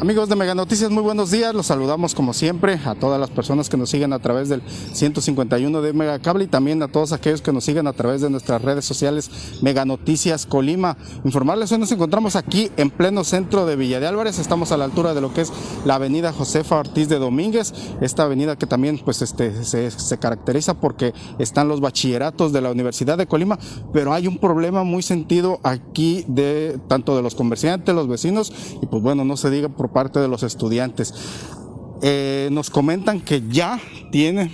Amigos de Mega Noticias, muy buenos días. Los saludamos como siempre a todas las personas que nos siguen a través del 151 de Mega Cable y también a todos aquellos que nos siguen a través de nuestras redes sociales Mega Noticias Colima. Informarles, hoy nos encontramos aquí en pleno centro de Villa de Álvarez. Estamos a la altura de lo que es la avenida Josefa Ortiz de Domínguez. Esta avenida que también pues, este, se, se caracteriza porque están los bachilleratos de la Universidad de Colima, pero hay un problema muy sentido aquí de tanto de los comerciantes, los vecinos y pues bueno, no se diga por parte de los estudiantes. Eh, nos comentan que ya tiene,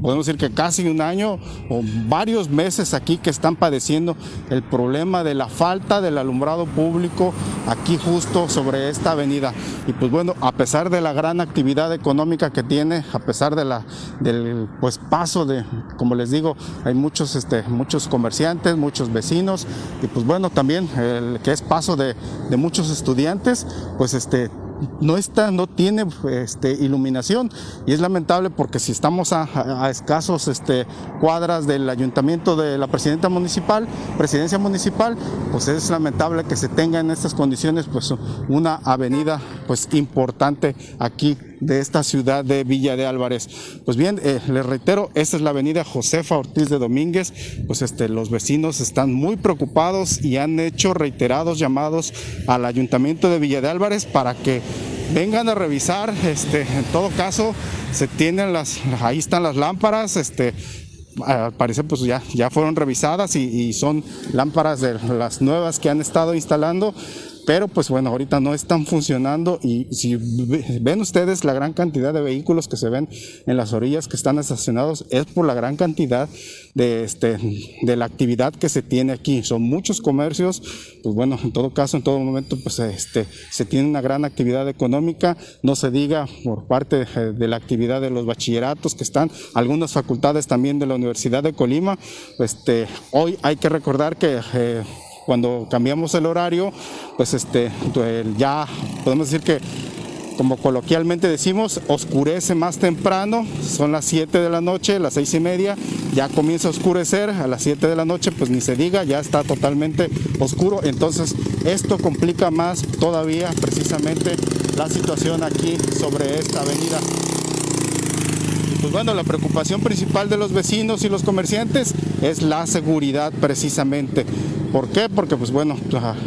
podemos decir que casi un año o varios meses aquí que están padeciendo el problema de la falta del alumbrado público aquí justo sobre esta avenida. Y pues bueno, a pesar de la gran actividad económica que tiene, a pesar de la, del pues paso de, como les digo, hay muchos, este, muchos comerciantes, muchos vecinos y pues bueno, también el que es paso de, de muchos estudiantes, pues este no está, no tiene este, iluminación. Y es lamentable porque si estamos a, escasos este, cuadras del ayuntamiento de la presidenta municipal, presidencia municipal, pues es lamentable que se tenga en estas condiciones pues una avenida pues importante aquí de esta ciudad de Villa de Álvarez. Pues bien, eh, les reitero, esta es la avenida Josefa Ortiz de Domínguez, pues este, los vecinos están muy preocupados y han hecho reiterados llamados al ayuntamiento de Villa de Álvarez para que vengan a revisar, este, en todo caso, se tienen las, ahí están las lámparas, este, al parecer pues ya, ya fueron revisadas y, y, son lámparas de las nuevas que han estado instalando pero pues bueno, ahorita no están funcionando y si ven ustedes la gran cantidad de vehículos que se ven en las orillas que están estacionados es por la gran cantidad de, este, de la actividad que se tiene aquí. Son muchos comercios, pues bueno, en todo caso, en todo momento, pues este, se tiene una gran actividad económica, no se diga por parte de la actividad de los bachilleratos que están, algunas facultades también de la Universidad de Colima. Este, hoy hay que recordar que... Eh, cuando cambiamos el horario, pues este, ya podemos decir que como coloquialmente decimos, oscurece más temprano, son las 7 de la noche, las 6 y media, ya comienza a oscurecer, a las 7 de la noche pues ni se diga, ya está totalmente oscuro, entonces esto complica más todavía precisamente la situación aquí sobre esta avenida pues bueno, la preocupación principal de los vecinos y los comerciantes es la seguridad precisamente. ¿Por qué? Porque pues bueno,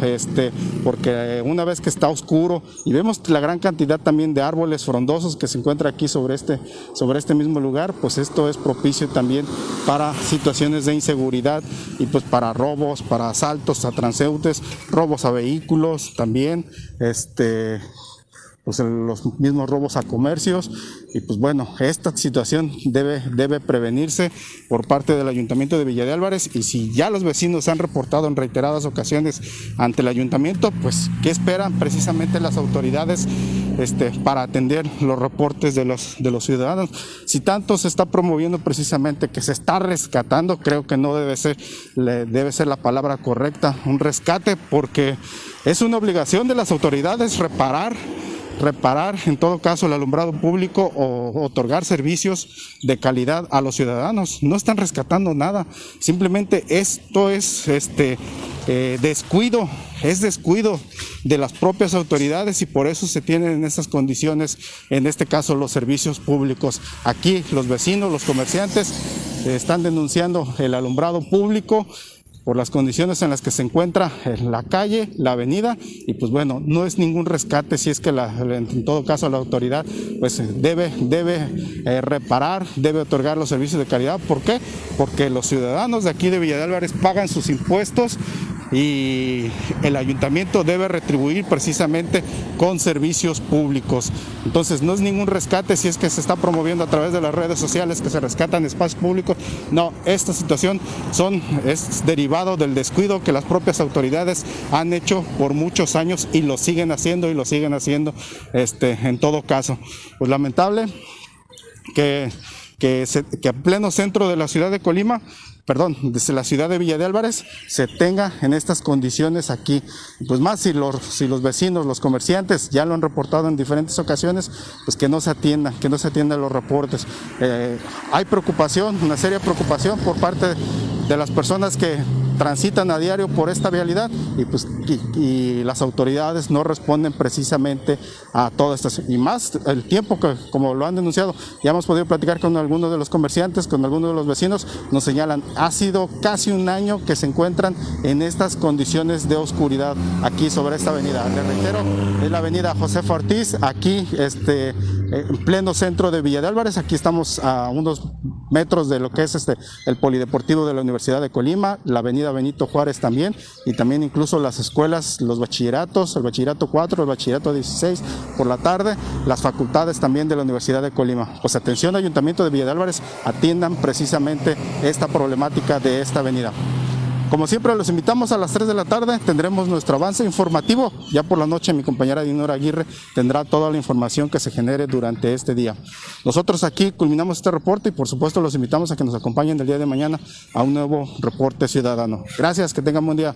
este, porque una vez que está oscuro y vemos la gran cantidad también de árboles frondosos que se encuentra aquí sobre este, sobre este mismo lugar, pues esto es propicio también para situaciones de inseguridad y pues para robos, para asaltos a transeúntes, robos a vehículos también, este, pues los mismos robos a comercios y pues bueno, esta situación debe, debe prevenirse por parte del Ayuntamiento de Villa de Álvarez y si ya los vecinos han reportado en reiteradas ocasiones ante el Ayuntamiento, pues ¿qué esperan precisamente las autoridades este, para atender los reportes de los, de los ciudadanos? Si tanto se está promoviendo precisamente que se está rescatando, creo que no debe ser, debe ser la palabra correcta, un rescate porque es una obligación de las autoridades reparar reparar en todo caso el alumbrado público o otorgar servicios de calidad a los ciudadanos. No están rescatando nada, simplemente esto es este eh, descuido, es descuido de las propias autoridades y por eso se tienen en estas condiciones, en este caso los servicios públicos. Aquí los vecinos, los comerciantes están denunciando el alumbrado público por las condiciones en las que se encuentra en la calle, la avenida, y pues bueno, no es ningún rescate si es que en todo caso la autoridad pues debe, debe eh, reparar, debe otorgar los servicios de calidad. ¿Por qué? Porque los ciudadanos de aquí de Villa de Álvarez pagan sus impuestos y el ayuntamiento debe retribuir precisamente con servicios públicos. Entonces no es ningún rescate si es que se está promoviendo a través de las redes sociales que se rescatan espacios públicos. No, esta situación son, es derivado del descuido que las propias autoridades han hecho por muchos años y lo siguen haciendo y lo siguen haciendo este, en todo caso. Pues lamentable que, que, que en pleno centro de la ciudad de Colima perdón, desde la ciudad de Villa de Álvarez se tenga en estas condiciones aquí. Pues más si los, si los vecinos, los comerciantes ya lo han reportado en diferentes ocasiones, pues que no se atienda, que no se atiendan los reportes. Eh, hay preocupación, una seria preocupación por parte de las personas que transitan a diario por esta vialidad y pues y, las autoridades no responden precisamente a todas estas y más el tiempo que como lo han denunciado ya hemos podido platicar con algunos de los comerciantes con algunos de los vecinos nos señalan ha sido casi un año que se encuentran en estas condiciones de oscuridad aquí sobre esta avenida. Le reitero es la avenida José Ortiz aquí este en pleno centro de Villa de Álvarez aquí estamos a unos metros de lo que es este el polideportivo de la Universidad de Colima la avenida Benito Juárez también y también incluso las escuelas, los bachilleratos, el bachillerato 4, el bachillerato 16 por la tarde, las facultades también de la Universidad de Colima. Pues atención Ayuntamiento de Villa de Álvarez, atiendan precisamente esta problemática de esta avenida. Como siempre, los invitamos a las 3 de la tarde, tendremos nuestro avance informativo. Ya por la noche mi compañera Dinora Aguirre tendrá toda la información que se genere durante este día. Nosotros aquí culminamos este reporte y por supuesto los invitamos a que nos acompañen el día de mañana a un nuevo reporte ciudadano. Gracias, que tengan buen día.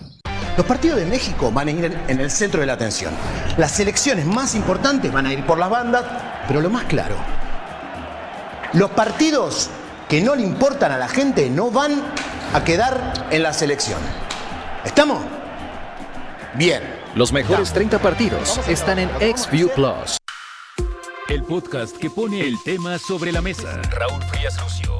Los partidos de México van a ir en el centro de la atención. Las elecciones más importantes van a ir por las bandas, pero lo más claro, los partidos que no le importan a la gente no van a quedar en la selección. ¿Estamos? Bien. Los mejores 30 partidos están en XView Plus. El podcast que pone el tema sobre la mesa. Raúl Frías Lucio.